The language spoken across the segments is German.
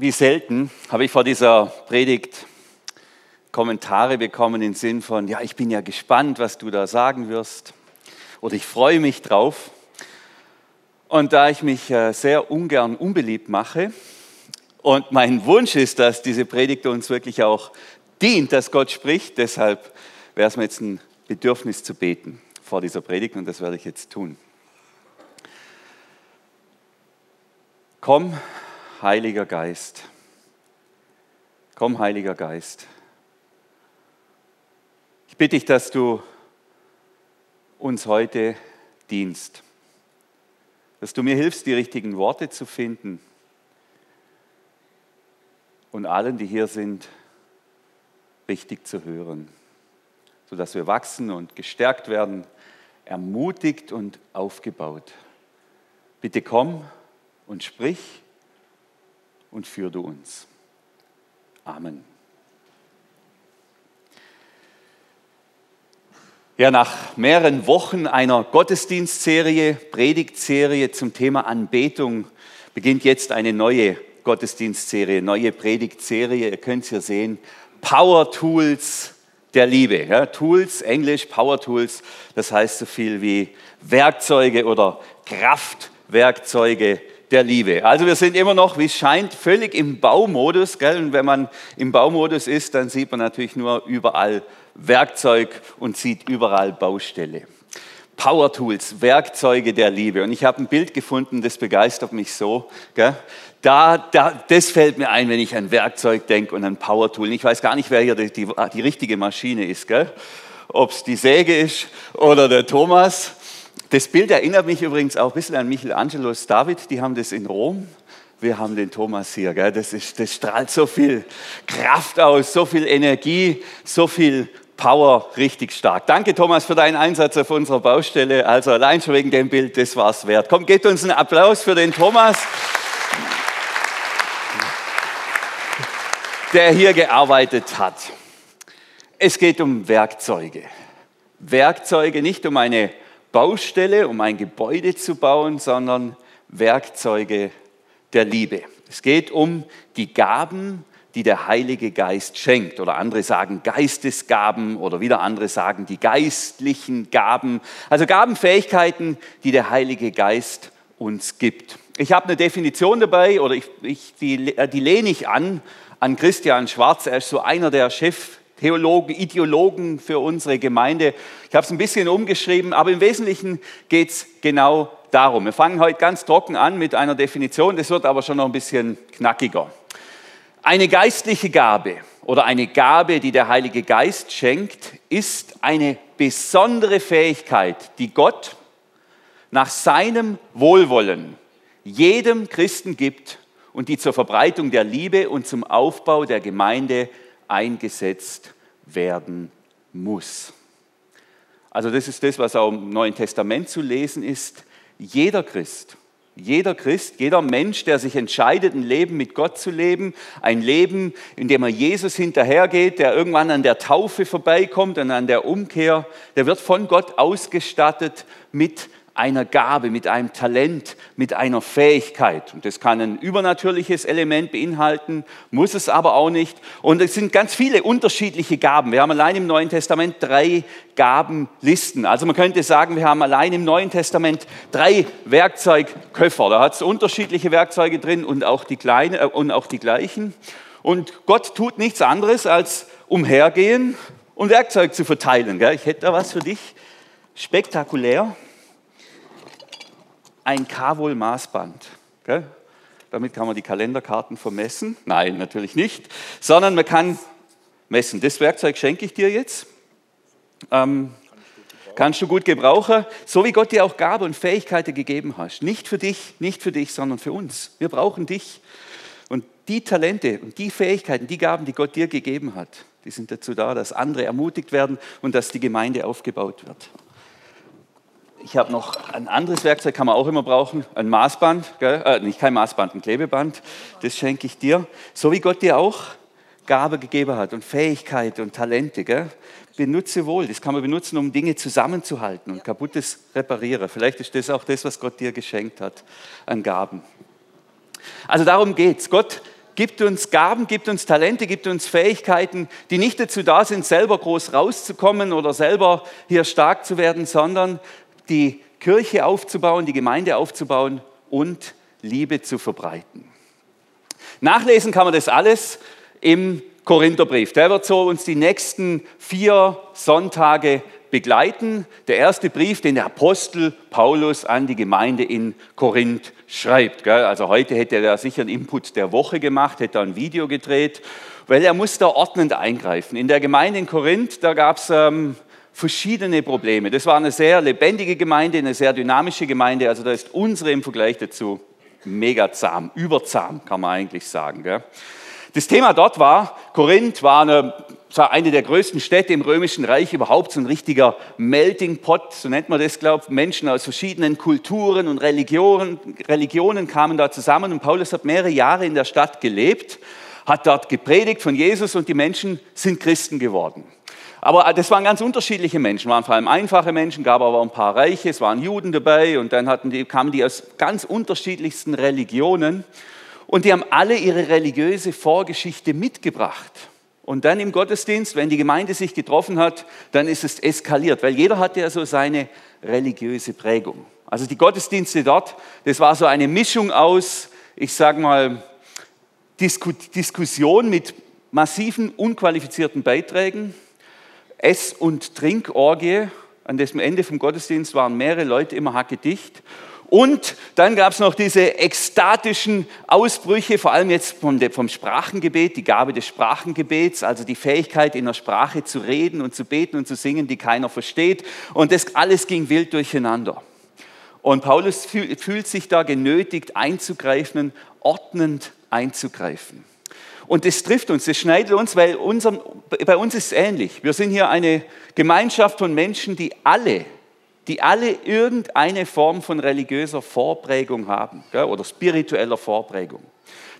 wie selten habe ich vor dieser Predigt Kommentare bekommen im Sinn von, ja, ich bin ja gespannt, was du da sagen wirst oder ich freue mich drauf. Und da ich mich äh, sehr ungern unbeliebt mache und mein Wunsch ist, dass diese Predigt uns wirklich auch dient, dass Gott spricht, deshalb wäre es mir jetzt ein Bedürfnis zu beten vor dieser Predigt und das werde ich jetzt tun. Komm, Heiliger Geist. Komm, Heiliger Geist. Ich bitte dich, dass du uns heute dienst, dass du mir hilfst, die richtigen Worte zu finden und allen, die hier sind, richtig zu hören, sodass wir wachsen und gestärkt werden, ermutigt und aufgebaut. Bitte komm und sprich und führ du uns. Amen. Ja, nach mehreren Wochen einer Gottesdienstserie, Predigtserie zum Thema Anbetung beginnt jetzt eine neue Gottesdienstserie, neue Predigtserie. Ihr könnt es hier sehen. Power Tools der Liebe. Ja, Tools, Englisch, Power Tools, das heißt so viel wie Werkzeuge oder Kraftwerkzeuge der Liebe. Also wir sind immer noch, wie es scheint, völlig im Baumodus. Gell? Und wenn man im Baumodus ist, dann sieht man natürlich nur überall Werkzeug und sieht überall Baustelle. Power Tools, Werkzeuge der Liebe. Und ich habe ein Bild gefunden, das begeistert mich so. Gell? Da, da, das fällt mir ein, wenn ich an Werkzeug denke und an Power Tool. Ich weiß gar nicht, wer hier die, die, die richtige Maschine ist. Ob es die Säge ist oder der Thomas. Das Bild erinnert mich übrigens auch ein bisschen an Michelangelos David, die haben das in Rom. Wir haben den Thomas hier, gell? Das, ist, das strahlt so viel Kraft aus, so viel Energie, so viel Power, richtig stark. Danke Thomas für deinen Einsatz auf unserer Baustelle. Also allein schon wegen dem Bild, das war es wert. Komm, gebt uns einen Applaus für den Thomas, der hier gearbeitet hat. Es geht um Werkzeuge. Werkzeuge, nicht um eine Baustelle, um ein Gebäude zu bauen, sondern Werkzeuge der Liebe. Es geht um die Gaben, die der Heilige Geist schenkt. Oder andere sagen Geistesgaben oder wieder andere sagen die geistlichen Gaben. Also Gabenfähigkeiten, die der Heilige Geist uns gibt. Ich habe eine Definition dabei oder ich, ich, die, die lehne ich an an Christian Schwarz. Er ist so einer der Chef Theologen, Ideologen für unsere Gemeinde. Ich habe es ein bisschen umgeschrieben, aber im Wesentlichen geht es genau darum. Wir fangen heute ganz trocken an mit einer Definition, das wird aber schon noch ein bisschen knackiger. Eine geistliche Gabe oder eine Gabe, die der Heilige Geist schenkt, ist eine besondere Fähigkeit, die Gott nach seinem Wohlwollen jedem Christen gibt und die zur Verbreitung der Liebe und zum Aufbau der Gemeinde eingesetzt werden muss. Also das ist das, was auch im Neuen Testament zu lesen ist. Jeder Christ, jeder Christ, jeder Mensch, der sich entscheidet, ein Leben mit Gott zu leben, ein Leben, in dem er Jesus hinterhergeht, der irgendwann an der Taufe vorbeikommt und an der Umkehr, der wird von Gott ausgestattet mit einer Gabe, mit einem Talent, mit einer Fähigkeit. Und das kann ein übernatürliches Element beinhalten, muss es aber auch nicht. Und es sind ganz viele unterschiedliche Gaben. Wir haben allein im Neuen Testament drei Gabenlisten. Also man könnte sagen, wir haben allein im Neuen Testament drei Werkzeugköffer. Da hat es unterschiedliche Werkzeuge drin und auch die kleinen äh, und auch die gleichen. Und Gott tut nichts anderes als umhergehen und Werkzeug zu verteilen. Ich hätte da was für dich. Spektakulär ein Kavol-Maßband. Damit kann man die Kalenderkarten vermessen. Nein, natürlich nicht. Sondern man kann messen. Das Werkzeug schenke ich dir jetzt. Ähm, kannst du gut gebrauchen, so wie Gott dir auch Gabe und Fähigkeiten gegeben hast. Nicht für dich, nicht für dich, sondern für uns. Wir brauchen dich. Und die Talente und die Fähigkeiten, die Gaben, die Gott dir gegeben hat, die sind dazu da, dass andere ermutigt werden und dass die Gemeinde aufgebaut wird. Ich habe noch ein anderes Werkzeug, kann man auch immer brauchen, ein Maßband, äh, nicht kein Maßband, ein Klebeband. Das schenke ich dir. So wie Gott dir auch Gabe gegeben hat und Fähigkeit und Talente. Gell? Benutze wohl. Das kann man benutzen, um Dinge zusammenzuhalten und kaputtes reparieren. Vielleicht ist das auch das, was Gott dir geschenkt hat an Gaben. Also darum geht es. Gott gibt uns Gaben, gibt uns Talente, gibt uns Fähigkeiten, die nicht dazu da sind, selber groß rauszukommen oder selber hier stark zu werden, sondern die Kirche aufzubauen, die Gemeinde aufzubauen und Liebe zu verbreiten. Nachlesen kann man das alles im Korintherbrief. Der wird so uns die nächsten vier Sonntage begleiten. Der erste Brief, den der Apostel Paulus an die Gemeinde in Korinth schreibt. Also heute hätte er sicher einen Input der Woche gemacht, hätte ein Video gedreht, weil er muss da ordnend eingreifen. In der Gemeinde in Korinth, da gab es ähm, verschiedene Probleme. Das war eine sehr lebendige Gemeinde, eine sehr dynamische Gemeinde. Also da ist unsere im Vergleich dazu mega zahm, überzahm, kann man eigentlich sagen. Gell? Das Thema dort war, Korinth war eine, eine der größten Städte im Römischen Reich, überhaupt so ein richtiger Melting Pot, so nennt man das, glaube ich. Menschen aus verschiedenen Kulturen und Religionen, Religionen kamen da zusammen und Paulus hat mehrere Jahre in der Stadt gelebt, hat dort gepredigt von Jesus und die Menschen sind Christen geworden. Aber das waren ganz unterschiedliche Menschen, waren vor allem einfache Menschen, gab aber auch ein paar Reiche, es waren Juden dabei und dann die, kamen die aus ganz unterschiedlichsten Religionen und die haben alle ihre religiöse Vorgeschichte mitgebracht. Und dann im Gottesdienst, wenn die Gemeinde sich getroffen hat, dann ist es eskaliert, weil jeder hatte ja so seine religiöse Prägung. Also die Gottesdienste dort, das war so eine Mischung aus, ich sage mal, Diskussion mit massiven, unqualifizierten Beiträgen, Ess- und Trinkorgie. An dessen Ende vom Gottesdienst waren mehrere Leute immer hackedicht. Und dann gab es noch diese ekstatischen Ausbrüche, vor allem jetzt vom, vom, Sprachengebet, die Gabe des Sprachengebets, also die Fähigkeit in der Sprache zu reden und zu beten und zu singen, die keiner versteht. Und das alles ging wild durcheinander. Und Paulus fühlt sich da genötigt einzugreifen, ordnend einzugreifen. Und das trifft uns, das schneidet uns, weil unser, bei uns ist es ähnlich. Wir sind hier eine Gemeinschaft von Menschen, die alle, die alle irgendeine Form von religiöser Vorprägung haben gell, oder spiritueller Vorprägung.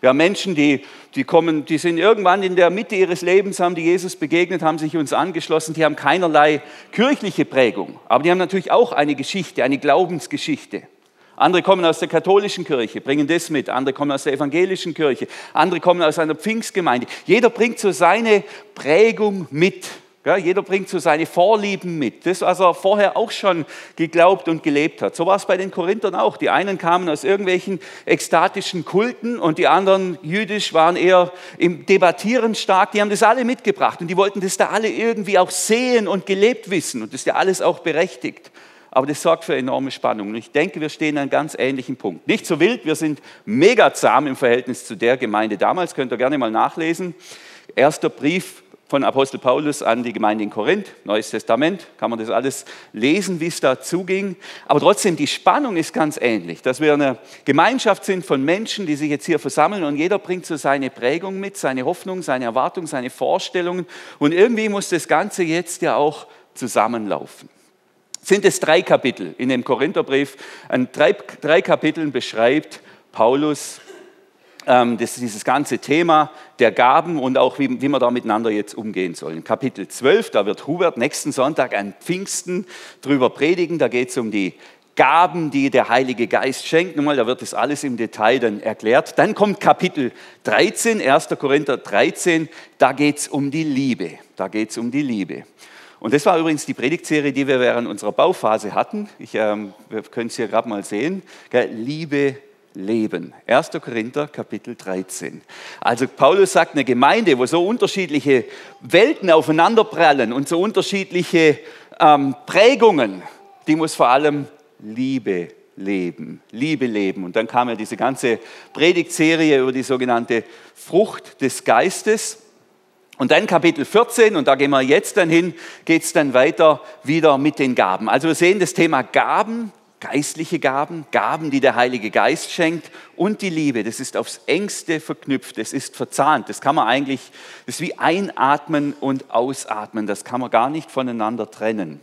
Wir haben Menschen, die, die, kommen, die sind irgendwann in der Mitte ihres Lebens, haben die Jesus begegnet, haben sich uns angeschlossen, die haben keinerlei kirchliche Prägung, aber die haben natürlich auch eine Geschichte, eine Glaubensgeschichte. Andere kommen aus der katholischen Kirche, bringen das mit. Andere kommen aus der evangelischen Kirche. Andere kommen aus einer Pfingstgemeinde. Jeder bringt so seine Prägung mit. Jeder bringt so seine Vorlieben mit. Das, was er vorher auch schon geglaubt und gelebt hat. So war es bei den Korinthern auch. Die einen kamen aus irgendwelchen ekstatischen Kulten und die anderen jüdisch waren eher im Debattieren stark. Die haben das alle mitgebracht und die wollten das da alle irgendwie auch sehen und gelebt wissen. Und das ist ja alles auch berechtigt aber das sorgt für enorme Spannung. Und ich denke, wir stehen an einem ganz ähnlichen Punkt. Nicht so wild, wir sind mega zahm im Verhältnis zu der Gemeinde damals, könnt ihr gerne mal nachlesen. Erster Brief von Apostel Paulus an die Gemeinde in Korinth, Neues Testament, kann man das alles lesen, wie es da zuging. Aber trotzdem, die Spannung ist ganz ähnlich, dass wir eine Gemeinschaft sind von Menschen, die sich jetzt hier versammeln und jeder bringt so seine Prägung mit, seine Hoffnung, seine Erwartung, seine Vorstellungen. Und irgendwie muss das Ganze jetzt ja auch zusammenlaufen sind es drei Kapitel in dem Korintherbrief. An drei, drei Kapiteln beschreibt Paulus ähm, das, dieses ganze Thema der Gaben und auch wie, wie wir da miteinander jetzt umgehen sollen. Kapitel 12, da wird Hubert nächsten Sonntag an Pfingsten drüber predigen. Da geht es um die Gaben, die der Heilige Geist schenkt. Nochmal, da wird das alles im Detail dann erklärt. Dann kommt Kapitel 13, 1. Korinther 13, da geht es um die Liebe. Da geht es um die Liebe. Und das war übrigens die Predigtserie, die wir während unserer Bauphase hatten. Ich, ähm, wir können es hier gerade mal sehen. Liebe, Leben. 1. Korinther, Kapitel 13. Also Paulus sagt, eine Gemeinde, wo so unterschiedliche Welten aufeinanderprallen und so unterschiedliche ähm, Prägungen, die muss vor allem Liebe leben. Liebe leben. Und dann kam ja diese ganze Predigtserie über die sogenannte Frucht des Geistes. Und dann Kapitel 14, und da gehen wir jetzt dann hin, geht es dann weiter wieder mit den Gaben. Also wir sehen das Thema Gaben, geistliche Gaben, Gaben, die der Heilige Geist schenkt und die Liebe. Das ist aufs engste verknüpft, das ist verzahnt. Das kann man eigentlich, das ist wie einatmen und ausatmen. Das kann man gar nicht voneinander trennen.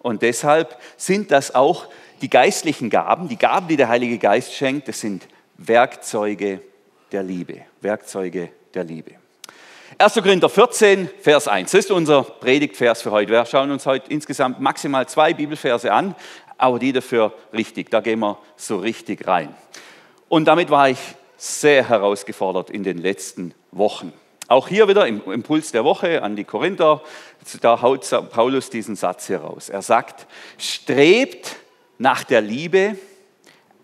Und deshalb sind das auch die geistlichen Gaben, die Gaben, die der Heilige Geist schenkt, das sind Werkzeuge der Liebe. Werkzeuge der Liebe. 1. Korinther 14, Vers 1. Das ist unser Predigtvers für heute. Wir schauen uns heute insgesamt maximal zwei Bibelverse an, aber die dafür richtig. Da gehen wir so richtig rein. Und damit war ich sehr herausgefordert in den letzten Wochen. Auch hier wieder im Impuls der Woche an die Korinther, da haut Paulus diesen Satz hier raus. Er sagt, strebt nach der Liebe,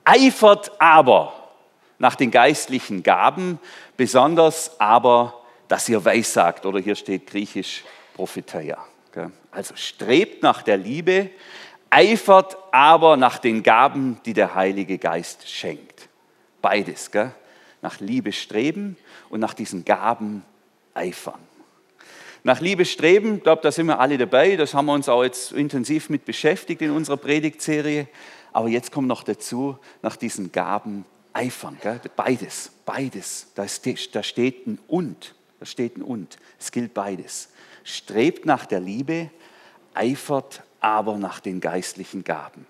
eifert aber nach den geistlichen Gaben, besonders aber, dass ihr weissagt, oder hier steht griechisch Prophetia. Also strebt nach der Liebe, eifert aber nach den Gaben, die der Heilige Geist schenkt. Beides, nach Liebe streben und nach diesen Gaben eifern. Nach Liebe streben, ich glaube, da sind wir alle dabei, das haben wir uns auch jetzt intensiv mit beschäftigt in unserer Predigtserie. Aber jetzt kommt noch dazu, nach diesen Gaben eifern. Gell? Beides, beides. Da steht ein Und. Da steht ein Und. Es gilt beides. Strebt nach der Liebe, eifert aber nach den geistlichen Gaben.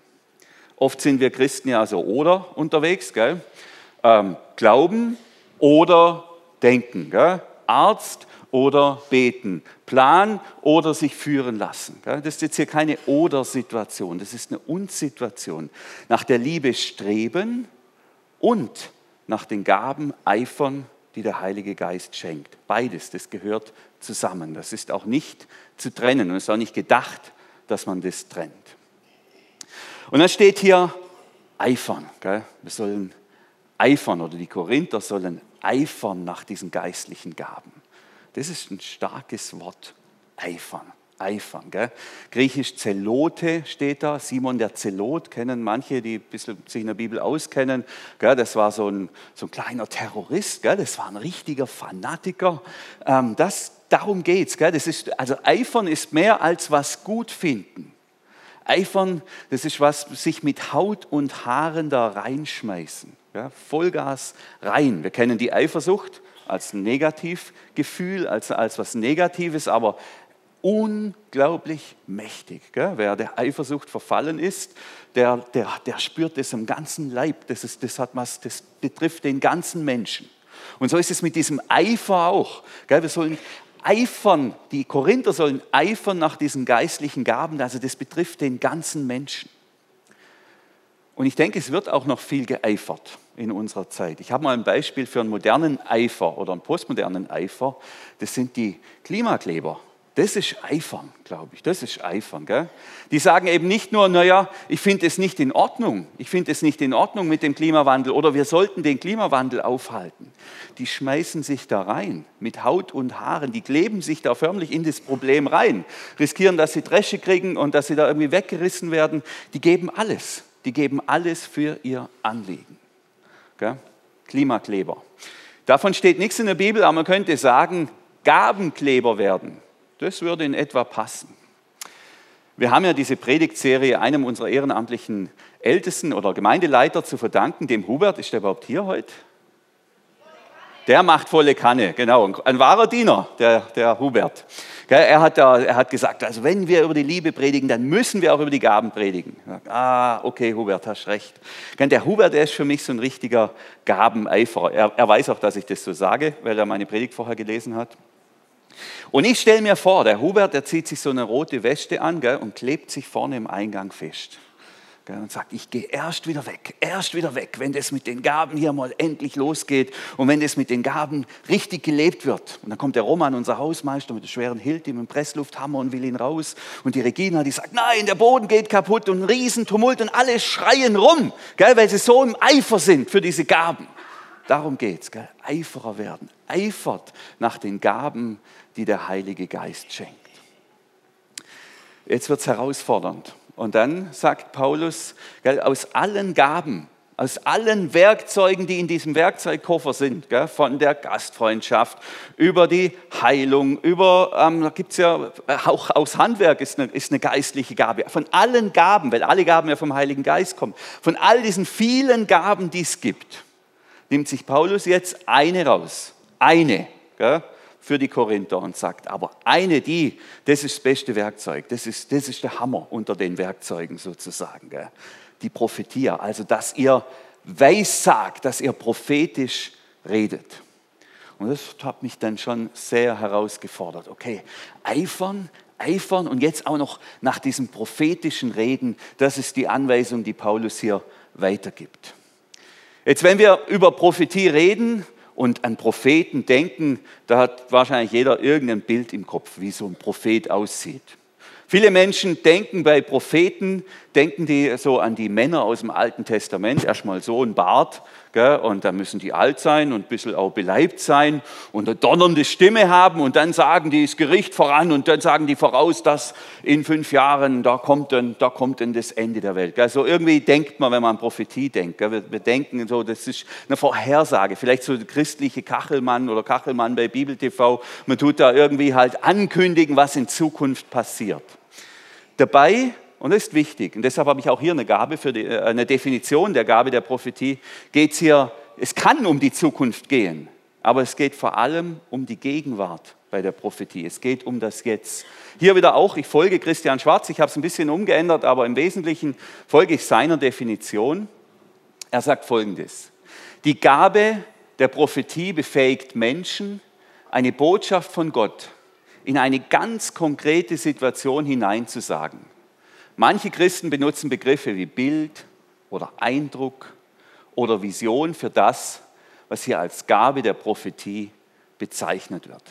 Oft sind wir Christen ja so oder unterwegs. Gell? Ähm, glauben oder denken. Gell? Arzt oder beten. Plan oder sich führen lassen. Gell? Das ist jetzt hier keine Oder-Situation, das ist eine Und-Situation. Nach der Liebe streben und nach den Gaben eifern, die der Heilige Geist schenkt. Beides, das gehört zusammen. Das ist auch nicht zu trennen und es ist auch nicht gedacht, dass man das trennt. Und dann steht hier eifern. Gell? Wir sollen eifern oder die Korinther sollen eifern nach diesen geistlichen Gaben. Das ist ein starkes Wort, eifern eifern. Gell? Griechisch Zelote steht da, Simon der Zelot, kennen manche, die sich in der Bibel auskennen. Gell? Das war so ein, so ein kleiner Terrorist, gell? das war ein richtiger Fanatiker. Ähm, das, darum geht es. also Eifern ist mehr als was gut finden. Eifern, das ist was, sich mit Haut und Haaren da reinschmeißen. Ja? Vollgas rein. Wir kennen die Eifersucht als Negativgefühl, als, als was Negatives, aber unglaublich mächtig. Gell? Wer der Eifersucht verfallen ist, der, der, der spürt das im ganzen Leib. Das, ist, das, hat was, das betrifft den ganzen Menschen. Und so ist es mit diesem Eifer auch. Gell? Wir sollen eifern, die Korinther sollen eifern nach diesen geistlichen Gaben. Also das betrifft den ganzen Menschen. Und ich denke, es wird auch noch viel geeifert in unserer Zeit. Ich habe mal ein Beispiel für einen modernen Eifer oder einen postmodernen Eifer. Das sind die Klimakleber. Das ist Eifern, glaube ich. Das ist Eifern. Gell? Die sagen eben nicht nur, naja, ich finde es nicht in Ordnung. Ich finde es nicht in Ordnung mit dem Klimawandel oder wir sollten den Klimawandel aufhalten. Die schmeißen sich da rein mit Haut und Haaren. Die kleben sich da förmlich in das Problem rein. Riskieren, dass sie Dresche kriegen und dass sie da irgendwie weggerissen werden. Die geben alles. Die geben alles für ihr Anliegen. Gell? Klimakleber. Davon steht nichts in der Bibel, aber man könnte sagen, Gabenkleber werden. Das würde in etwa passen. Wir haben ja diese Predigtserie einem unserer ehrenamtlichen Ältesten oder Gemeindeleiter zu verdanken, dem Hubert. Ist der überhaupt hier heute? Der macht volle Kanne, genau. Ein wahrer Diener, der, der Hubert. Er hat, er hat gesagt, also wenn wir über die Liebe predigen, dann müssen wir auch über die Gaben predigen. Ah, okay, Hubert, hast recht. Der Hubert, der ist für mich so ein richtiger Gabeneiferer. Er, er weiß auch, dass ich das so sage, weil er meine Predigt vorher gelesen hat. Und ich stelle mir vor, der Hubert, der zieht sich so eine rote Weste an gell, und klebt sich vorne im Eingang fest. Gell, und sagt, ich gehe erst wieder weg, erst wieder weg, wenn das mit den Gaben hier mal endlich losgeht und wenn das mit den Gaben richtig gelebt wird. Und dann kommt der Roman, unser Hausmeister, mit der schweren Hilti, mit dem Presslufthammer und will ihn raus. Und die Regina, die sagt, nein, der Boden geht kaputt und ein Riesentumult und alle schreien rum, gell, weil sie so im Eifer sind für diese Gaben. Darum geht es, Eiferer werden, eifert nach den Gaben, die der Heilige Geist schenkt. Jetzt wird es herausfordernd. Und dann sagt Paulus, gell, aus allen Gaben, aus allen Werkzeugen, die in diesem Werkzeugkoffer sind, gell, von der Gastfreundschaft über die Heilung, über, ähm, da gibt es ja, auch aus Handwerk ist eine, ist eine geistliche Gabe, von allen Gaben, weil alle Gaben ja vom Heiligen Geist kommen, von all diesen vielen Gaben, die es gibt, nimmt sich Paulus jetzt eine raus. Eine. Gell? für die Korinther und sagt, aber eine, die, das ist das beste Werkzeug, das ist, das ist der Hammer unter den Werkzeugen sozusagen. Gell? Die Prophetie, also dass ihr weissagt, dass ihr prophetisch redet. Und das hat mich dann schon sehr herausgefordert. Okay, eifern, eifern und jetzt auch noch nach diesem prophetischen Reden, das ist die Anweisung, die Paulus hier weitergibt. Jetzt, wenn wir über Prophetie reden und an Propheten denken, da hat wahrscheinlich jeder irgendein Bild im Kopf, wie so ein Prophet aussieht. Viele Menschen denken bei Propheten, denken die so an die Männer aus dem Alten Testament, erstmal so ein Bart, gell, und dann müssen die alt sein und ein bisschen auch beleibt sein und eine donnernde Stimme haben und dann sagen die das Gericht voran und dann sagen die voraus, dass in fünf Jahren, da kommt dann, da kommt dann das Ende der Welt. Gell. So irgendwie denkt man, wenn man an Prophetie denkt, wir, wir denken so, das ist eine Vorhersage, vielleicht so christliche Kachelmann oder Kachelmann bei Bibel TV, man tut da irgendwie halt ankündigen, was in Zukunft passiert. Dabei, und das ist wichtig, und deshalb habe ich auch hier eine Gabe für die, äh, eine Definition der Gabe der Prophetie, geht hier, es kann um die Zukunft gehen, aber es geht vor allem um die Gegenwart bei der Prophetie. Es geht um das Jetzt. Hier wieder auch, ich folge Christian Schwarz, ich habe es ein bisschen umgeändert, aber im Wesentlichen folge ich seiner Definition. Er sagt folgendes, die Gabe der Prophetie befähigt Menschen, eine Botschaft von Gott in eine ganz konkrete Situation hineinzusagen. Manche Christen benutzen Begriffe wie Bild oder Eindruck oder Vision für das, was hier als Gabe der Prophetie bezeichnet wird.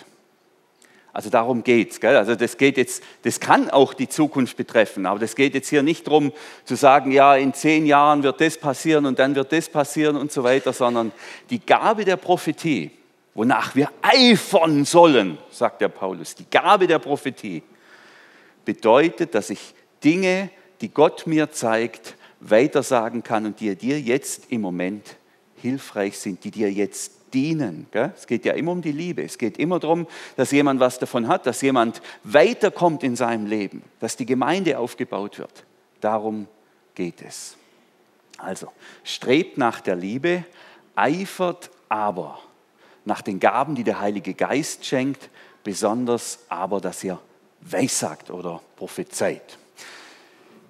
Also darum geht es. Also das geht jetzt, das kann auch die Zukunft betreffen, aber das geht jetzt hier nicht darum zu sagen, ja, in zehn Jahren wird das passieren und dann wird das passieren und so weiter, sondern die Gabe der Prophetie wonach wir eifern sollen, sagt der Paulus. Die Gabe der Prophetie bedeutet, dass ich Dinge, die Gott mir zeigt, weitersagen kann und die dir jetzt im Moment hilfreich sind, die dir jetzt dienen. Es geht ja immer um die Liebe. Es geht immer darum, dass jemand was davon hat, dass jemand weiterkommt in seinem Leben, dass die Gemeinde aufgebaut wird. Darum geht es. Also, strebt nach der Liebe, eifert aber nach den Gaben, die der Heilige Geist schenkt, besonders aber, dass ihr weissagt oder prophezeit.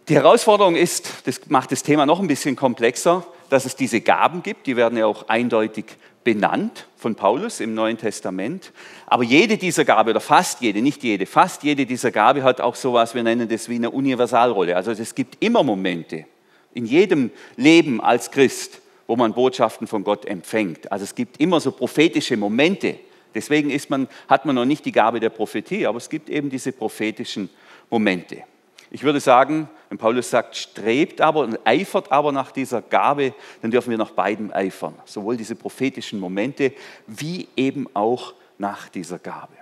Die Herausforderung ist, das macht das Thema noch ein bisschen komplexer, dass es diese Gaben gibt, die werden ja auch eindeutig benannt von Paulus im Neuen Testament. Aber jede dieser Gabe, oder fast jede, nicht jede, fast jede dieser Gabe hat auch sowas, wir nennen das wie eine Universalrolle. Also es gibt immer Momente in jedem Leben als Christ, wo man Botschaften von Gott empfängt. Also es gibt immer so prophetische Momente. Deswegen man, hat man noch nicht die Gabe der Prophetie, aber es gibt eben diese prophetischen Momente. Ich würde sagen, wenn Paulus sagt, strebt aber und eifert aber nach dieser Gabe, dann dürfen wir nach beiden eifern. Sowohl diese prophetischen Momente wie eben auch nach dieser Gabe.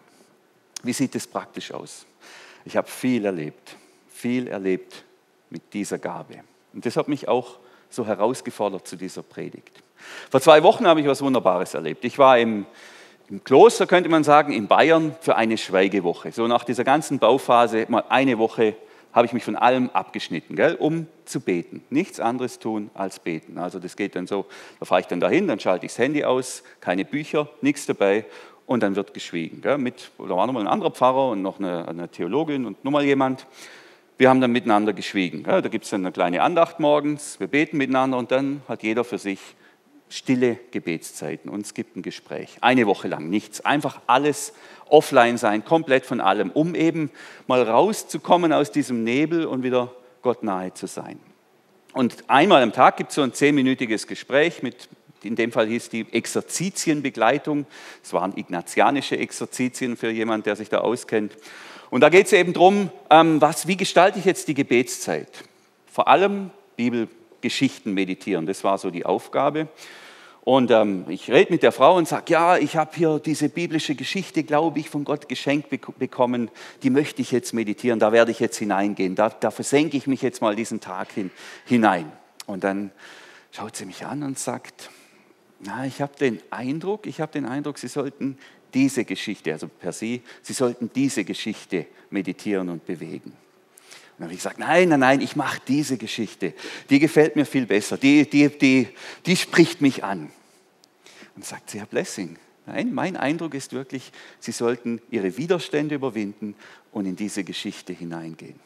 Wie sieht es praktisch aus? Ich habe viel erlebt, viel erlebt mit dieser Gabe. Und das hat mich auch so herausgefordert zu dieser Predigt. Vor zwei Wochen habe ich was Wunderbares erlebt. Ich war im, im Kloster, könnte man sagen, in Bayern für eine Schweigewoche. So nach dieser ganzen Bauphase, mal eine Woche habe ich mich von allem abgeschnitten, gell, um zu beten. Nichts anderes tun als beten. Also das geht dann so, da fahre ich dann dahin, dann schalte ich das Handy aus, keine Bücher, nichts dabei und dann wird geschwiegen. Gell, mit, da war nochmal ein anderer Pfarrer und noch eine, eine Theologin und nochmal jemand wir haben dann miteinander geschwiegen. Ja, da gibt es dann eine kleine Andacht morgens, wir beten miteinander und dann hat jeder für sich stille Gebetszeiten und es gibt ein Gespräch. Eine Woche lang nichts, einfach alles offline sein, komplett von allem, um eben mal rauszukommen aus diesem Nebel und wieder Gott nahe zu sein. Und einmal am Tag gibt es so ein zehnminütiges Gespräch mit, in dem Fall hieß die Exerzitienbegleitung. Es waren ignatianische Exerzitien für jemanden, der sich da auskennt. Und da geht es eben darum, ähm, was, wie gestalte ich jetzt die Gebetszeit? Vor allem Bibelgeschichten meditieren, das war so die Aufgabe. Und ähm, ich rede mit der Frau und sage, ja, ich habe hier diese biblische Geschichte, glaube ich, von Gott geschenkt bekommen, die möchte ich jetzt meditieren, da werde ich jetzt hineingehen, da, da versenke ich mich jetzt mal diesen Tag hin, hinein. Und dann schaut sie mich an und sagt, na, ich habe den Eindruck, ich habe den Eindruck, Sie sollten diese Geschichte, also per se, Sie sollten diese Geschichte meditieren und bewegen. Dann habe ich gesagt, nein, nein, nein, ich mache diese Geschichte. Die gefällt mir viel besser. Die, die, die, die spricht mich an. Und sagt sie, Herr Blessing, nein, mein Eindruck ist wirklich, Sie sollten Ihre Widerstände überwinden und in diese Geschichte hineingehen.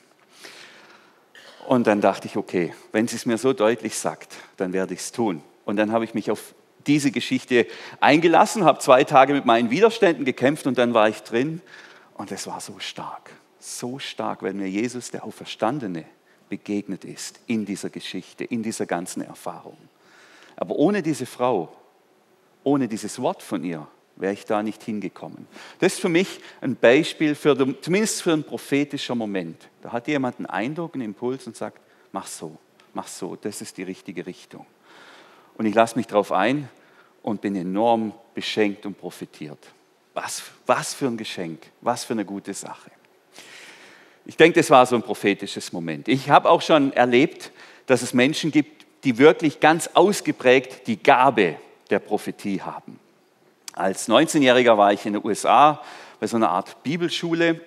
Und dann dachte ich, okay, wenn sie es mir so deutlich sagt, dann werde ich es tun. Und dann habe ich mich auf diese Geschichte eingelassen, habe zwei Tage mit meinen Widerständen gekämpft und dann war ich drin und es war so stark, so stark, weil mir Jesus, der Auferstandene, begegnet ist in dieser Geschichte, in dieser ganzen Erfahrung. Aber ohne diese Frau, ohne dieses Wort von ihr, wäre ich da nicht hingekommen. Das ist für mich ein Beispiel, für, zumindest für einen prophetischen Moment. Da hat jemand einen Eindruck, einen Impuls und sagt, mach so, mach so, das ist die richtige Richtung. Und ich lasse mich darauf ein und bin enorm beschenkt und profitiert. Was, was für ein Geschenk, was für eine gute Sache. Ich denke, das war so ein prophetisches Moment. Ich habe auch schon erlebt, dass es Menschen gibt, die wirklich ganz ausgeprägt die Gabe der Prophetie haben. Als 19-Jähriger war ich in den USA bei so einer Art Bibelschule.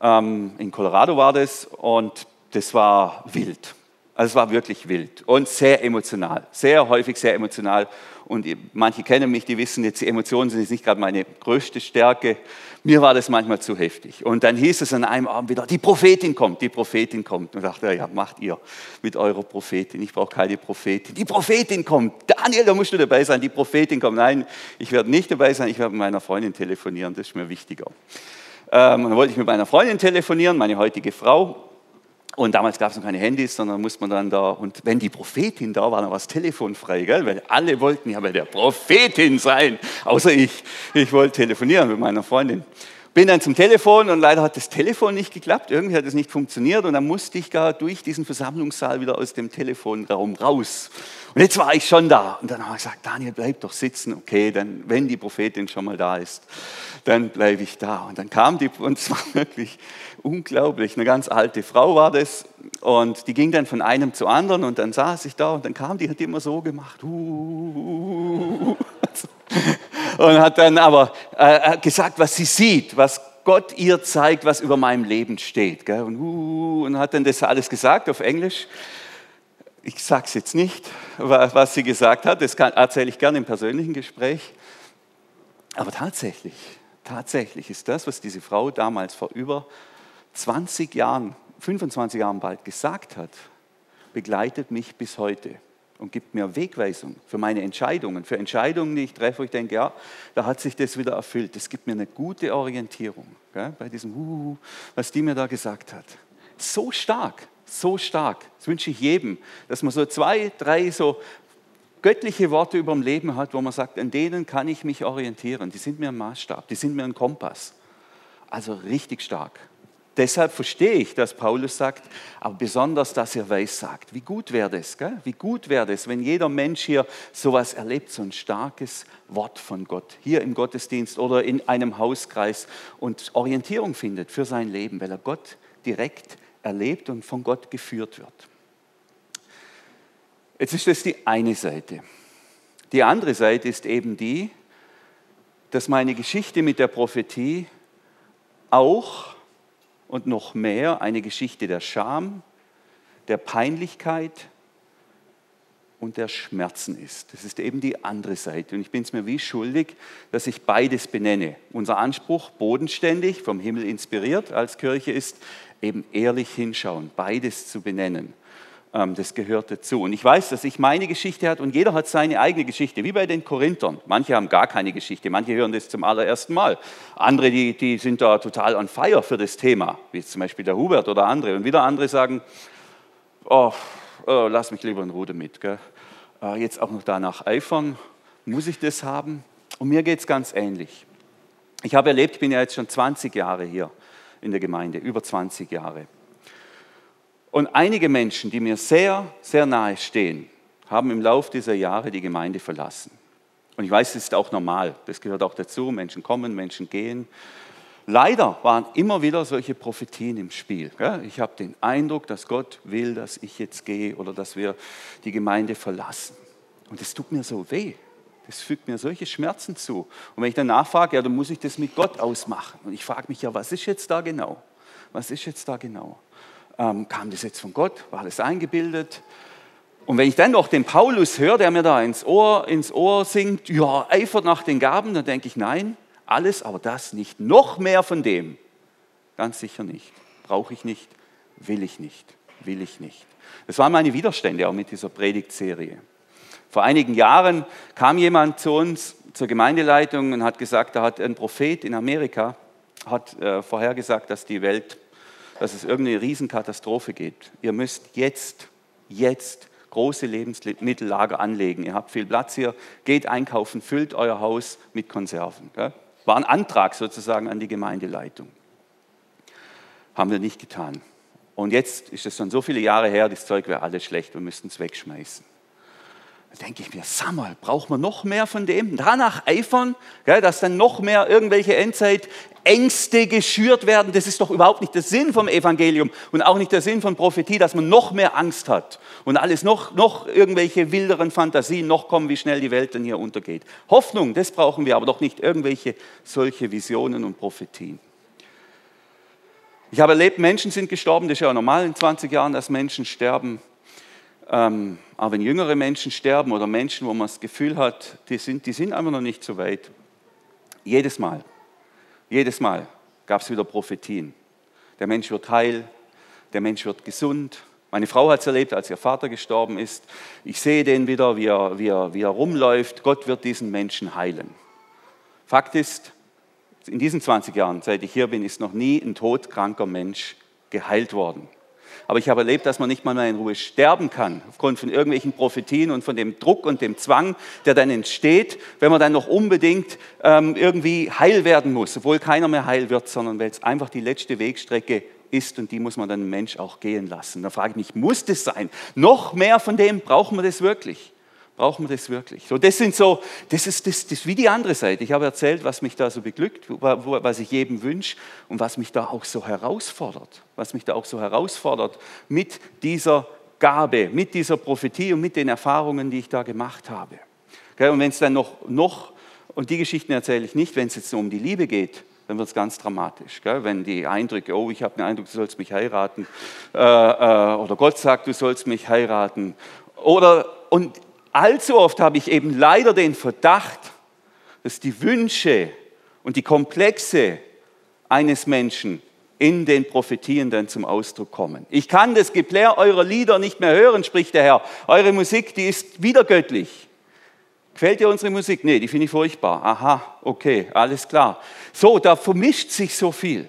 Ähm, in Colorado war das und das war wild. Also es war wirklich wild und sehr emotional, sehr häufig sehr emotional. Und manche kennen mich, die wissen jetzt, die Emotionen sind jetzt nicht gerade meine größte Stärke. Mir war das manchmal zu heftig. Und dann hieß es an einem Abend wieder, die Prophetin kommt, die Prophetin kommt. Und ich dachte, ja, macht ihr mit eurer Prophetin. Ich brauche keine Prophetin. Die Prophetin kommt. Daniel, da musst du dabei sein. Die Prophetin kommt. Nein, ich werde nicht dabei sein. Ich werde mit meiner Freundin telefonieren. Das ist mir wichtiger. Ähm, dann wollte ich mit meiner Freundin telefonieren, meine heutige Frau. Und damals gab es noch keine Handys, sondern muss man dann da, und wenn die Prophetin da war, dann war das Telefon frei, gell? weil alle wollten ja bei der Prophetin sein, außer ich. Ich wollte telefonieren mit meiner Freundin. Bin dann zum Telefon und leider hat das Telefon nicht geklappt, irgendwie hat es nicht funktioniert und dann musste ich gar durch diesen Versammlungssaal wieder aus dem Telefonraum raus. Und jetzt war ich schon da und dann habe ich gesagt, Daniel, bleib doch sitzen, okay, dann, wenn die Prophetin schon mal da ist, dann bleibe ich da. Und dann kam die, und es war wirklich unglaublich, eine ganz alte Frau war das und die ging dann von einem zu anderen und dann saß ich da und dann kam die, hat die immer so gemacht. und hat dann aber äh, gesagt, was sie sieht, was Gott ihr zeigt, was über meinem Leben steht. Und, und hat dann das alles gesagt auf Englisch. Ich sage es jetzt nicht, was sie gesagt hat, das erzähle ich gerne im persönlichen Gespräch. Aber tatsächlich, tatsächlich ist das, was diese Frau damals vor über 20 Jahren, 25 Jahren bald gesagt hat, begleitet mich bis heute und gibt mir Wegweisung für meine Entscheidungen, für Entscheidungen, die ich treffe, wo ich denke, ja, da hat sich das wieder erfüllt. Das gibt mir eine gute Orientierung gell, bei diesem, uh, was die mir da gesagt hat. So stark, so stark. Das wünsche ich jedem, dass man so zwei, drei so göttliche Worte über dem Leben hat, wo man sagt, an denen kann ich mich orientieren. Die sind mir ein Maßstab, die sind mir ein Kompass. Also richtig stark. Deshalb verstehe ich, dass Paulus sagt, aber besonders, dass er weiß sagt. Wie gut wäre das, gell? wie gut wäre das, wenn jeder Mensch hier sowas erlebt, so ein starkes Wort von Gott, hier im Gottesdienst oder in einem Hauskreis und Orientierung findet für sein Leben, weil er Gott direkt erlebt und von Gott geführt wird. Jetzt ist das die eine Seite. Die andere Seite ist eben die, dass meine Geschichte mit der Prophetie auch und noch mehr eine Geschichte der Scham, der Peinlichkeit und der Schmerzen ist. Das ist eben die andere Seite. Und ich bin es mir wie schuldig, dass ich beides benenne. Unser Anspruch, bodenständig, vom Himmel inspiriert als Kirche, ist eben ehrlich hinschauen, beides zu benennen. Ähm, das gehört dazu. Und ich weiß, dass ich meine Geschichte hat und jeder hat seine eigene Geschichte, wie bei den Korinthern. Manche haben gar keine Geschichte, manche hören das zum allerersten Mal. Andere, die, die sind da total on fire für das Thema, wie zum Beispiel der Hubert oder andere. Und wieder andere sagen, oh, oh lass mich lieber in Ruhe mit. Gell? Äh, jetzt auch noch danach eifern, muss ich das haben? Und mir geht es ganz ähnlich. Ich habe erlebt, ich bin ja jetzt schon 20 Jahre hier in der Gemeinde, über 20 Jahre. Und einige Menschen, die mir sehr, sehr nahe stehen, haben im Laufe dieser Jahre die Gemeinde verlassen. Und ich weiß, das ist auch normal, das gehört auch dazu, Menschen kommen, Menschen gehen. Leider waren immer wieder solche Prophetien im Spiel. Ich habe den Eindruck, dass Gott will, dass ich jetzt gehe oder dass wir die Gemeinde verlassen. Und das tut mir so weh. Das fügt mir solche Schmerzen zu. Und wenn ich dann nachfrage, ja, dann muss ich das mit Gott ausmachen. Und ich frage mich ja, was ist jetzt da genau? Was ist jetzt da genau? Ähm, kam das jetzt von Gott? War das eingebildet? Und wenn ich dann noch den Paulus höre, der mir da ins Ohr, ins Ohr singt, ja, eifert nach den Gaben, dann denke ich, nein, alles, aber das nicht. Noch mehr von dem. Ganz sicher nicht. Brauche ich nicht, will ich nicht, will ich nicht. Das waren meine Widerstände auch mit dieser Predigtserie. Vor einigen Jahren kam jemand zu uns, zur Gemeindeleitung und hat gesagt, da hat ein Prophet in Amerika, hat äh, vorhergesagt, dass die Welt dass es irgendeine Riesenkatastrophe gibt. Ihr müsst jetzt, jetzt große Lebensmittellager anlegen. Ihr habt viel Platz hier, geht einkaufen, füllt euer Haus mit Konserven. War ein Antrag sozusagen an die Gemeindeleitung. Haben wir nicht getan. Und jetzt ist es schon so viele Jahre her, das Zeug wäre alles schlecht, wir müssten es wegschmeißen. Da denke ich mir, sag mal, braucht man noch mehr von dem? Danach eifern, dass dann noch mehr irgendwelche Endzeit-Ängste geschürt werden. Das ist doch überhaupt nicht der Sinn vom Evangelium und auch nicht der Sinn von Prophetie, dass man noch mehr Angst hat und alles noch, noch irgendwelche wilderen Fantasien noch kommen, wie schnell die Welt dann hier untergeht. Hoffnung, das brauchen wir, aber doch nicht irgendwelche solche Visionen und Prophetien. Ich habe erlebt, Menschen sind gestorben, das ist ja normal in 20 Jahren, dass Menschen sterben. Ähm, aber wenn jüngere Menschen sterben oder Menschen, wo man das Gefühl hat, die sind, die sind einfach noch nicht so weit, jedes Mal, jedes Mal gab es wieder Prophetien. Der Mensch wird heil, der Mensch wird gesund. Meine Frau hat es erlebt, als ihr Vater gestorben ist. Ich sehe den wieder, wie er, wie, er, wie er rumläuft. Gott wird diesen Menschen heilen. Fakt ist, in diesen 20 Jahren, seit ich hier bin, ist noch nie ein todkranker Mensch geheilt worden. Aber ich habe erlebt, dass man nicht mal mehr in Ruhe sterben kann, aufgrund von irgendwelchen Prophetien und von dem Druck und dem Zwang, der dann entsteht, wenn man dann noch unbedingt ähm, irgendwie heil werden muss, obwohl keiner mehr heil wird, sondern weil es einfach die letzte Wegstrecke ist und die muss man dann Mensch auch gehen lassen. Da frage ich mich, muss das sein? Noch mehr von dem brauchen wir das wirklich? Brauchen wir das wirklich? So, das sind so, das ist, das, das wie die andere Seite. Ich habe erzählt, was mich da so beglückt, was ich jedem wünsche und was mich da auch so herausfordert. Was mich da auch so herausfordert mit dieser Gabe, mit dieser Prophetie und mit den Erfahrungen, die ich da gemacht habe. Und wenn es dann noch, noch, und die Geschichten erzähle ich nicht, wenn es jetzt nur um die Liebe geht, dann wird es ganz dramatisch. Gell? Wenn die Eindrücke, oh, ich habe den Eindruck, du sollst mich heiraten, äh, äh, oder Gott sagt, du sollst mich heiraten, oder, und allzu oft habe ich eben leider den Verdacht, dass die Wünsche und die Komplexe eines Menschen in den Prophetien dann zum Ausdruck kommen. Ich kann das Geplär eurer Lieder nicht mehr hören, spricht der Herr. Eure Musik, die ist wieder göttlich. Gefällt dir unsere Musik? Nee, die finde ich furchtbar. Aha, okay, alles klar. So, da vermischt sich so viel.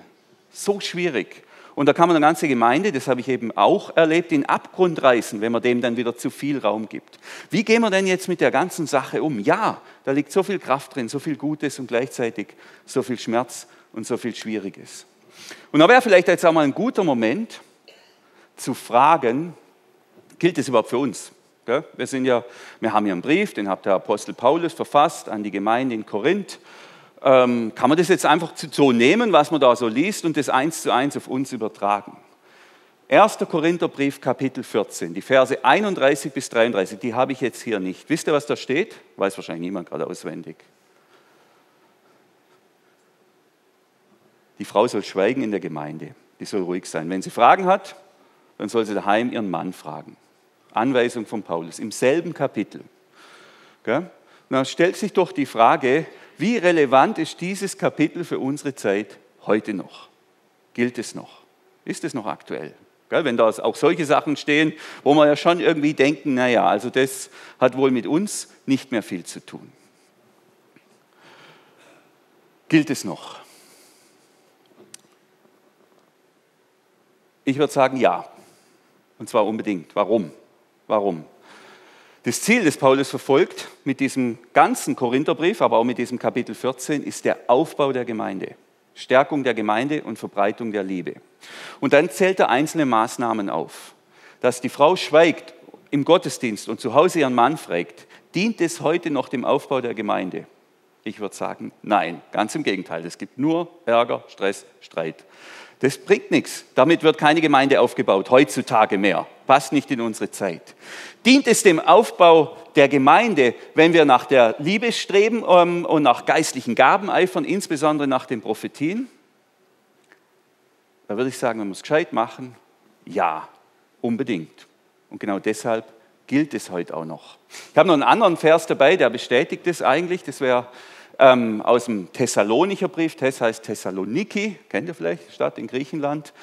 So schwierig. Und da kann man eine ganze Gemeinde, das habe ich eben auch erlebt, in Abgrund reißen, wenn man dem dann wieder zu viel Raum gibt. Wie gehen wir denn jetzt mit der ganzen Sache um? Ja, da liegt so viel Kraft drin, so viel Gutes und gleichzeitig so viel Schmerz und so viel Schwieriges. Und da wäre vielleicht jetzt auch mal ein guter Moment zu fragen, gilt das überhaupt für uns? Wir, sind ja, wir haben hier einen Brief, den hat der Apostel Paulus verfasst an die Gemeinde in Korinth ähm, kann man das jetzt einfach so nehmen, was man da so liest und das eins zu eins auf uns übertragen. 1. Korintherbrief, Kapitel 14, die Verse 31 bis 33, die habe ich jetzt hier nicht. Wisst ihr, was da steht? Weiß wahrscheinlich niemand gerade auswendig. Die Frau soll schweigen in der Gemeinde, die soll ruhig sein. Wenn sie Fragen hat, dann soll sie daheim ihren Mann fragen. Anweisung von Paulus im selben Kapitel. Und dann stellt sich doch die Frage, wie relevant ist dieses Kapitel für unsere Zeit heute noch? Gilt es noch? Ist es noch aktuell? Wenn da auch solche Sachen stehen, wo wir ja schon irgendwie denken, naja, also das hat wohl mit uns nicht mehr viel zu tun. Gilt es noch? Ich würde sagen, ja. Und zwar unbedingt. Warum? Warum? Das Ziel, das Paulus verfolgt mit diesem ganzen Korintherbrief, aber auch mit diesem Kapitel 14, ist der Aufbau der Gemeinde, Stärkung der Gemeinde und Verbreitung der Liebe. Und dann zählt er einzelne Maßnahmen auf. Dass die Frau schweigt im Gottesdienst und zu Hause ihren Mann fragt, dient es heute noch dem Aufbau der Gemeinde? Ich würde sagen, nein, ganz im Gegenteil. Es gibt nur Ärger, Stress, Streit. Das bringt nichts. Damit wird keine Gemeinde aufgebaut, heutzutage mehr. Passt nicht in unsere Zeit. Dient es dem Aufbau der Gemeinde, wenn wir nach der Liebe streben ähm, und nach geistlichen Gaben eifern, insbesondere nach den Prophetien? Da würde ich sagen, wenn wir es gescheit machen, ja, unbedingt. Und genau deshalb gilt es heute auch noch. Ich habe noch einen anderen Vers dabei, der bestätigt es eigentlich. Das wäre ähm, aus dem Thessalonicher Brief, Tess heißt Thessaloniki, kennt ihr vielleicht, Stadt in Griechenland.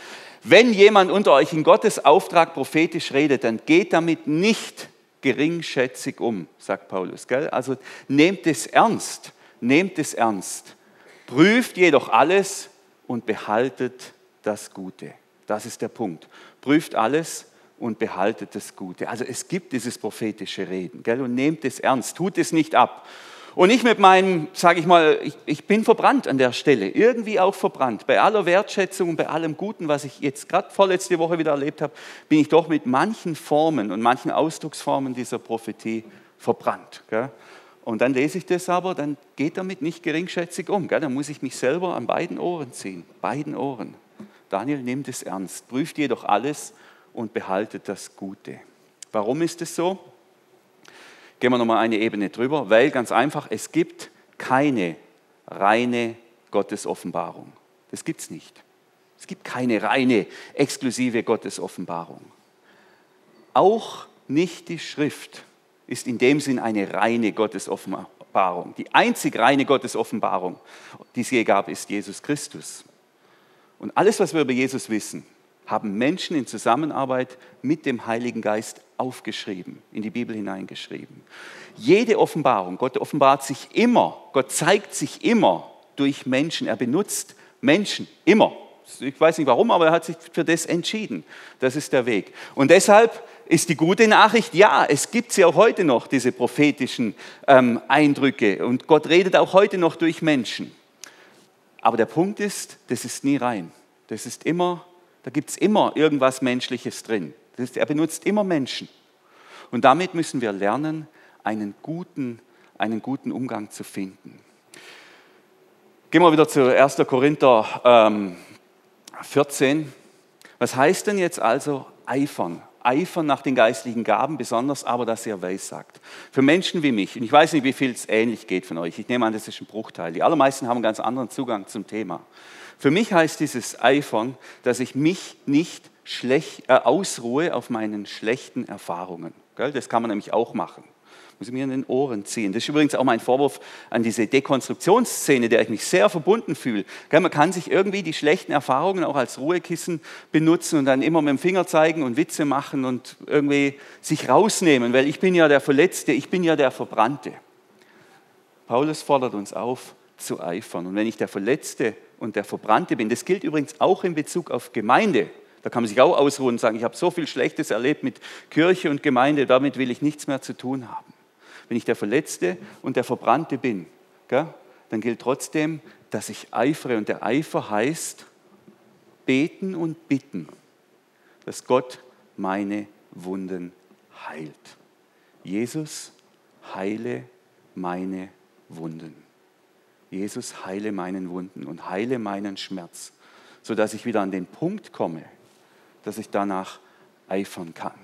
Wenn jemand unter euch in Gottes Auftrag prophetisch redet, dann geht damit nicht geringschätzig um, sagt Paulus. Gell? Also nehmt es ernst, nehmt es ernst. Prüft jedoch alles und behaltet das Gute. Das ist der Punkt. Prüft alles und behaltet das Gute. Also es gibt dieses prophetische Reden gell? und nehmt es ernst, tut es nicht ab. Und ich mit meinem, sage ich mal, ich, ich, bin verbrannt an der Stelle, irgendwie auch verbrannt. Bei aller Wertschätzung und bei allem Guten, was ich jetzt gerade vorletzte Woche wieder erlebt habe, bin ich doch mit manchen Formen und manchen Ausdrucksformen dieser Prophetie verbrannt. Gell? Und dann lese ich das aber, dann geht damit nicht geringschätzig um. Gell? Dann muss ich mich selber an beiden Ohren ziehen, beiden Ohren. Daniel nimmt es ernst, prüft jedoch alles und behaltet das Gute. Warum ist es so? Gehen wir nochmal eine Ebene drüber, weil ganz einfach, es gibt keine reine Gottesoffenbarung. Das gibt es nicht. Es gibt keine reine, exklusive Gottesoffenbarung. Auch nicht die Schrift ist in dem Sinn eine reine Gottesoffenbarung. Die einzig reine Gottesoffenbarung, die es je gab, ist Jesus Christus. Und alles, was wir über Jesus wissen, haben Menschen in Zusammenarbeit mit dem Heiligen Geist aufgeschrieben, in die Bibel hineingeschrieben. Jede Offenbarung, Gott offenbart sich immer, Gott zeigt sich immer durch Menschen. Er benutzt Menschen immer. Ich weiß nicht warum, aber er hat sich für das entschieden. Das ist der Weg. Und deshalb ist die gute Nachricht, ja, es gibt sie auch heute noch, diese prophetischen ähm, Eindrücke. Und Gott redet auch heute noch durch Menschen. Aber der Punkt ist, das ist nie rein. Das ist immer, da gibt es immer irgendwas Menschliches drin. Ist, er benutzt immer Menschen. Und damit müssen wir lernen, einen guten, einen guten Umgang zu finden. Gehen wir wieder zu 1. Korinther ähm, 14. Was heißt denn jetzt also eifern? Eifern nach den geistlichen Gaben, besonders aber, dass er weiß sagt. Für Menschen wie mich, und ich weiß nicht, wie viel es ähnlich geht von euch, ich nehme an, das ist ein Bruchteil. Die allermeisten haben einen ganz anderen Zugang zum Thema. Für mich heißt dieses Eifern, dass ich mich nicht schlecht, äh, ausruhe auf meinen schlechten Erfahrungen. Gell? Das kann man nämlich auch machen muss ich mir in den Ohren ziehen. Das ist übrigens auch mein Vorwurf an diese Dekonstruktionsszene, der ich mich sehr verbunden fühle. Man kann sich irgendwie die schlechten Erfahrungen auch als Ruhekissen benutzen und dann immer mit dem Finger zeigen und Witze machen und irgendwie sich rausnehmen, weil ich bin ja der Verletzte, ich bin ja der Verbrannte. Paulus fordert uns auf, zu eifern. Und wenn ich der Verletzte und der Verbrannte bin, das gilt übrigens auch in Bezug auf Gemeinde. Da kann man sich auch ausruhen und sagen, ich habe so viel Schlechtes erlebt mit Kirche und Gemeinde, damit will ich nichts mehr zu tun haben wenn ich der Verletzte und der Verbrannte bin, gell, dann gilt trotzdem, dass ich eifere. Und der Eifer heißt beten und bitten, dass Gott meine Wunden heilt. Jesus, heile meine Wunden. Jesus, heile meinen Wunden und heile meinen Schmerz, sodass ich wieder an den Punkt komme, dass ich danach eifern kann.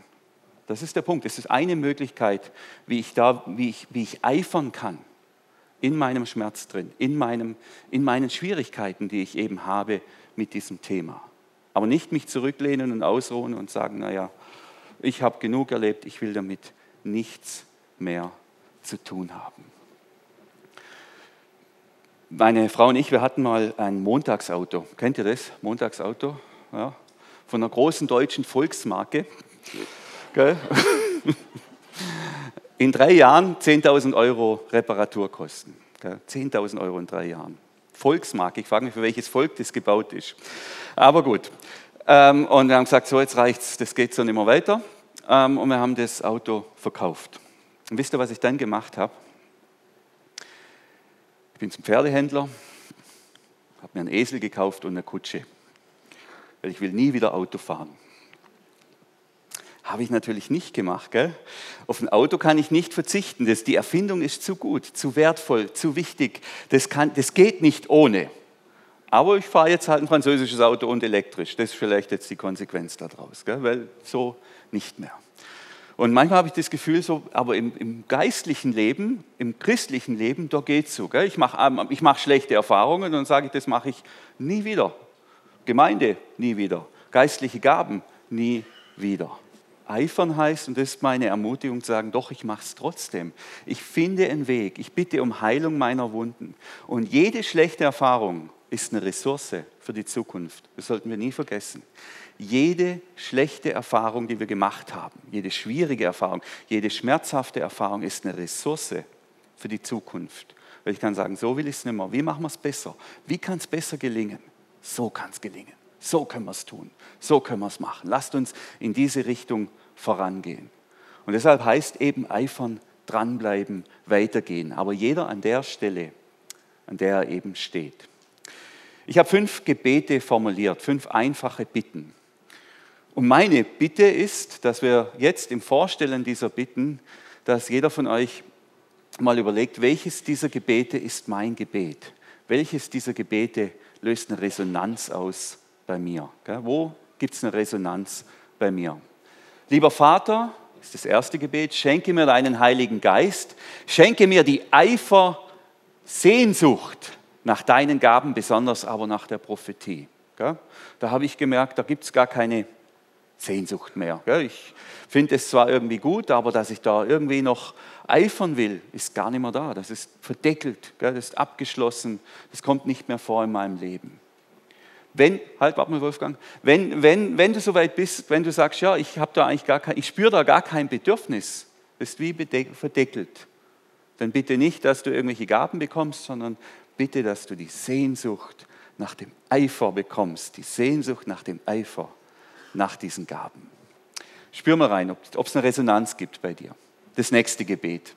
Das ist der Punkt. Es ist eine Möglichkeit, wie ich, da, wie ich, wie ich eifern kann in meinem Schmerz drin, in, meinem, in meinen Schwierigkeiten, die ich eben habe mit diesem Thema. Aber nicht mich zurücklehnen und ausruhen und sagen, naja, ich habe genug erlebt, ich will damit nichts mehr zu tun haben. Meine Frau und ich, wir hatten mal ein Montagsauto. Kennt ihr das? Montagsauto? Ja, von einer großen deutschen Volksmarke. Gell? In drei Jahren 10.000 Euro Reparaturkosten. 10.000 Euro in drei Jahren. Volksmark, ich frage mich, für welches Volk das gebaut ist. Aber gut. Ähm, und wir haben gesagt, so jetzt reicht's, das geht so nicht mehr weiter. Ähm, und wir haben das Auto verkauft. Und wisst ihr, was ich dann gemacht habe? Ich bin zum Pferdehändler, habe mir einen Esel gekauft und eine Kutsche. Weil ich will nie wieder Auto fahren. Habe ich natürlich nicht gemacht. Gell? Auf ein Auto kann ich nicht verzichten. Das, die Erfindung ist zu gut, zu wertvoll, zu wichtig. Das, kann, das geht nicht ohne. Aber ich fahre jetzt halt ein französisches Auto und elektrisch. Das ist vielleicht jetzt die Konsequenz daraus, gell? weil so nicht mehr. Und manchmal habe ich das Gefühl, so, aber im, im geistlichen Leben, im christlichen Leben, da geht es so. Gell? Ich mache ähm, ich mach schlechte Erfahrungen und sage ich, das mache ich nie wieder. Gemeinde nie wieder. Geistliche Gaben nie wieder. Eifern heißt, und das ist meine Ermutigung, zu sagen, doch, ich mache es trotzdem. Ich finde einen Weg. Ich bitte um Heilung meiner Wunden. Und jede schlechte Erfahrung ist eine Ressource für die Zukunft. Das sollten wir nie vergessen. Jede schlechte Erfahrung, die wir gemacht haben, jede schwierige Erfahrung, jede schmerzhafte Erfahrung ist eine Ressource für die Zukunft. Weil ich kann sagen, so will ich es nicht mehr. Wie machen wir es besser? Wie kann es besser gelingen? So kann es gelingen. So können wir es tun. So können wir es machen. Lasst uns in diese Richtung vorangehen. Und deshalb heißt eben eifern, dranbleiben, weitergehen. Aber jeder an der Stelle, an der er eben steht. Ich habe fünf Gebete formuliert, fünf einfache Bitten. Und meine Bitte ist, dass wir jetzt im Vorstellen dieser Bitten, dass jeder von euch mal überlegt, welches dieser Gebete ist mein Gebet? Welches dieser Gebete löst eine Resonanz aus bei mir? Wo gibt es eine Resonanz bei mir? Lieber Vater, ist das erste Gebet, schenke mir deinen Heiligen Geist, schenke mir die Eifer, Sehnsucht nach deinen Gaben, besonders aber nach der Prophetie. Da habe ich gemerkt, da gibt es gar keine Sehnsucht mehr. Ich finde es zwar irgendwie gut, aber dass ich da irgendwie noch eifern will, ist gar nicht mehr da. Das ist verdeckelt, das ist abgeschlossen, das kommt nicht mehr vor in meinem Leben. Wenn, halt, warte mal, Wolfgang, wenn, wenn, wenn du soweit bist, wenn du sagst, ja, ich habe da eigentlich gar kein, ich spüre da gar kein Bedürfnis, ist wie verdeckelt, dann bitte nicht, dass du irgendwelche Gaben bekommst, sondern bitte, dass du die Sehnsucht nach dem Eifer bekommst, die Sehnsucht nach dem Eifer, nach diesen Gaben. Spür mal rein, ob es eine Resonanz gibt bei dir. Das nächste Gebet.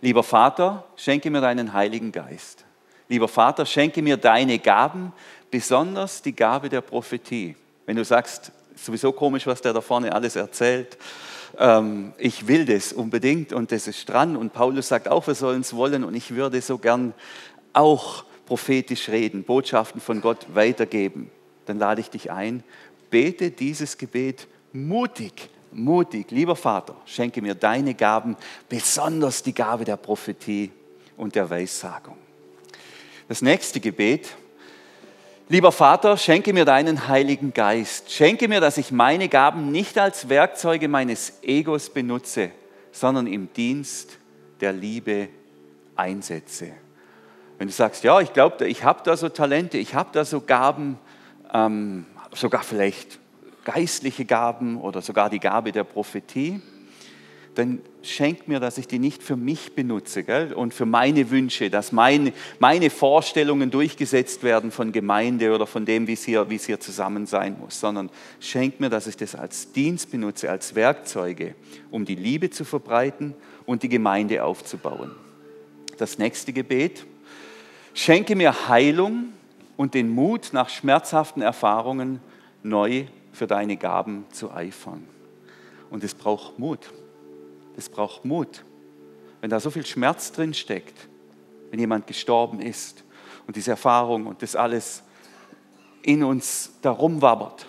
Lieber Vater, schenke mir deinen Heiligen Geist. Lieber Vater, schenke mir deine Gaben, besonders die Gabe der Prophetie. Wenn du sagst, sowieso komisch, was der da vorne alles erzählt, ähm, ich will das unbedingt und das ist dran. Und Paulus sagt auch, wir sollen es wollen und ich würde so gern auch prophetisch reden, Botschaften von Gott weitergeben. Dann lade ich dich ein, bete dieses Gebet mutig, mutig. Lieber Vater, schenke mir deine Gaben, besonders die Gabe der Prophetie und der Weissagung. Das nächste Gebet. Lieber Vater, schenke mir deinen Heiligen Geist. Schenke mir, dass ich meine Gaben nicht als Werkzeuge meines Egos benutze, sondern im Dienst der Liebe einsetze. Wenn du sagst, ja, ich glaube, ich habe da so Talente, ich habe da so Gaben, ähm, sogar vielleicht geistliche Gaben oder sogar die Gabe der Prophetie, dann schenk mir, dass ich die nicht für mich benutze gell? und für meine Wünsche, dass meine, meine Vorstellungen durchgesetzt werden von Gemeinde oder von dem, wie es, hier, wie es hier zusammen sein muss, sondern schenk mir, dass ich das als Dienst benutze, als Werkzeuge, um die Liebe zu verbreiten und die Gemeinde aufzubauen. Das nächste Gebet, schenke mir Heilung und den Mut, nach schmerzhaften Erfahrungen neu für deine Gaben zu eifern. Und es braucht Mut. Es braucht Mut. Wenn da so viel Schmerz drin steckt, wenn jemand gestorben ist und diese Erfahrung und das alles in uns darum wabbert,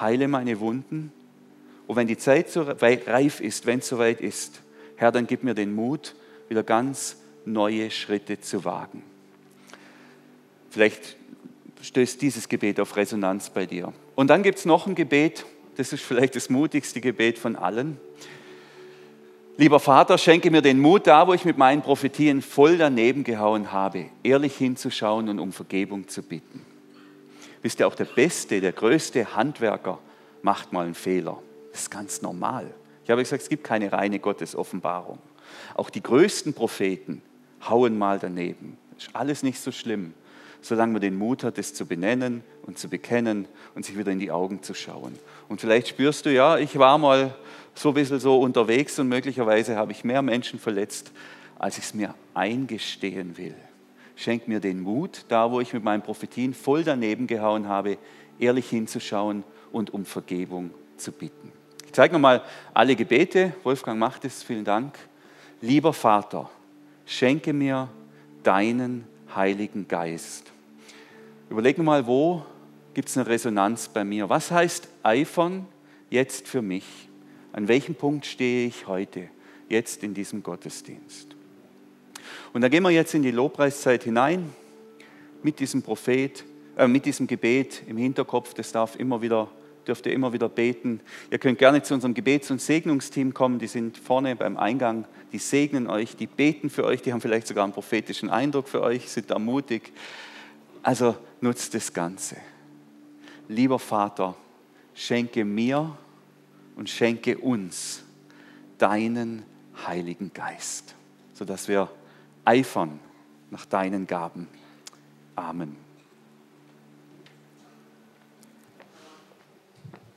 heile meine Wunden. Und wenn die Zeit so reif ist, wenn es soweit ist, Herr, dann gib mir den Mut, wieder ganz neue Schritte zu wagen. Vielleicht stößt dieses Gebet auf Resonanz bei dir. Und dann gibt es noch ein Gebet, das ist vielleicht das mutigste Gebet von allen. Lieber Vater, schenke mir den Mut, da wo ich mit meinen Prophetien voll daneben gehauen habe, ehrlich hinzuschauen und um Vergebung zu bitten. Wisst ihr, auch der beste, der größte Handwerker macht mal einen Fehler. Das ist ganz normal. Ich habe gesagt, es gibt keine reine Gottesoffenbarung. Auch die größten Propheten hauen mal daneben. Ist alles nicht so schlimm solange man den Mut hat, es zu benennen und zu bekennen und sich wieder in die Augen zu schauen. Und vielleicht spürst du, ja, ich war mal so ein bisschen so unterwegs und möglicherweise habe ich mehr Menschen verletzt, als ich es mir eingestehen will. Schenk mir den Mut, da wo ich mit meinen Prophetien voll daneben gehauen habe, ehrlich hinzuschauen und um Vergebung zu bitten. Ich zeige nochmal alle Gebete. Wolfgang macht es, vielen Dank. Lieber Vater, schenke mir deinen Heiligen Geist. Überleg mal, wo gibt es eine Resonanz bei mir? Was heißt eifern jetzt für mich? An welchem Punkt stehe ich heute, jetzt in diesem Gottesdienst? Und da gehen wir jetzt in die Lobpreiszeit hinein mit diesem Prophet, äh, mit diesem Gebet im Hinterkopf. Das darf immer wieder, dürft ihr immer wieder beten. Ihr könnt gerne zu unserem Gebets- und Segnungsteam kommen. Die sind vorne beim Eingang. Die segnen euch, die beten für euch. Die haben vielleicht sogar einen prophetischen Eindruck für euch, sind da mutig. Also nutzt das Ganze. Lieber Vater, schenke mir und schenke uns deinen Heiligen Geist, sodass wir eifern nach deinen Gaben. Amen.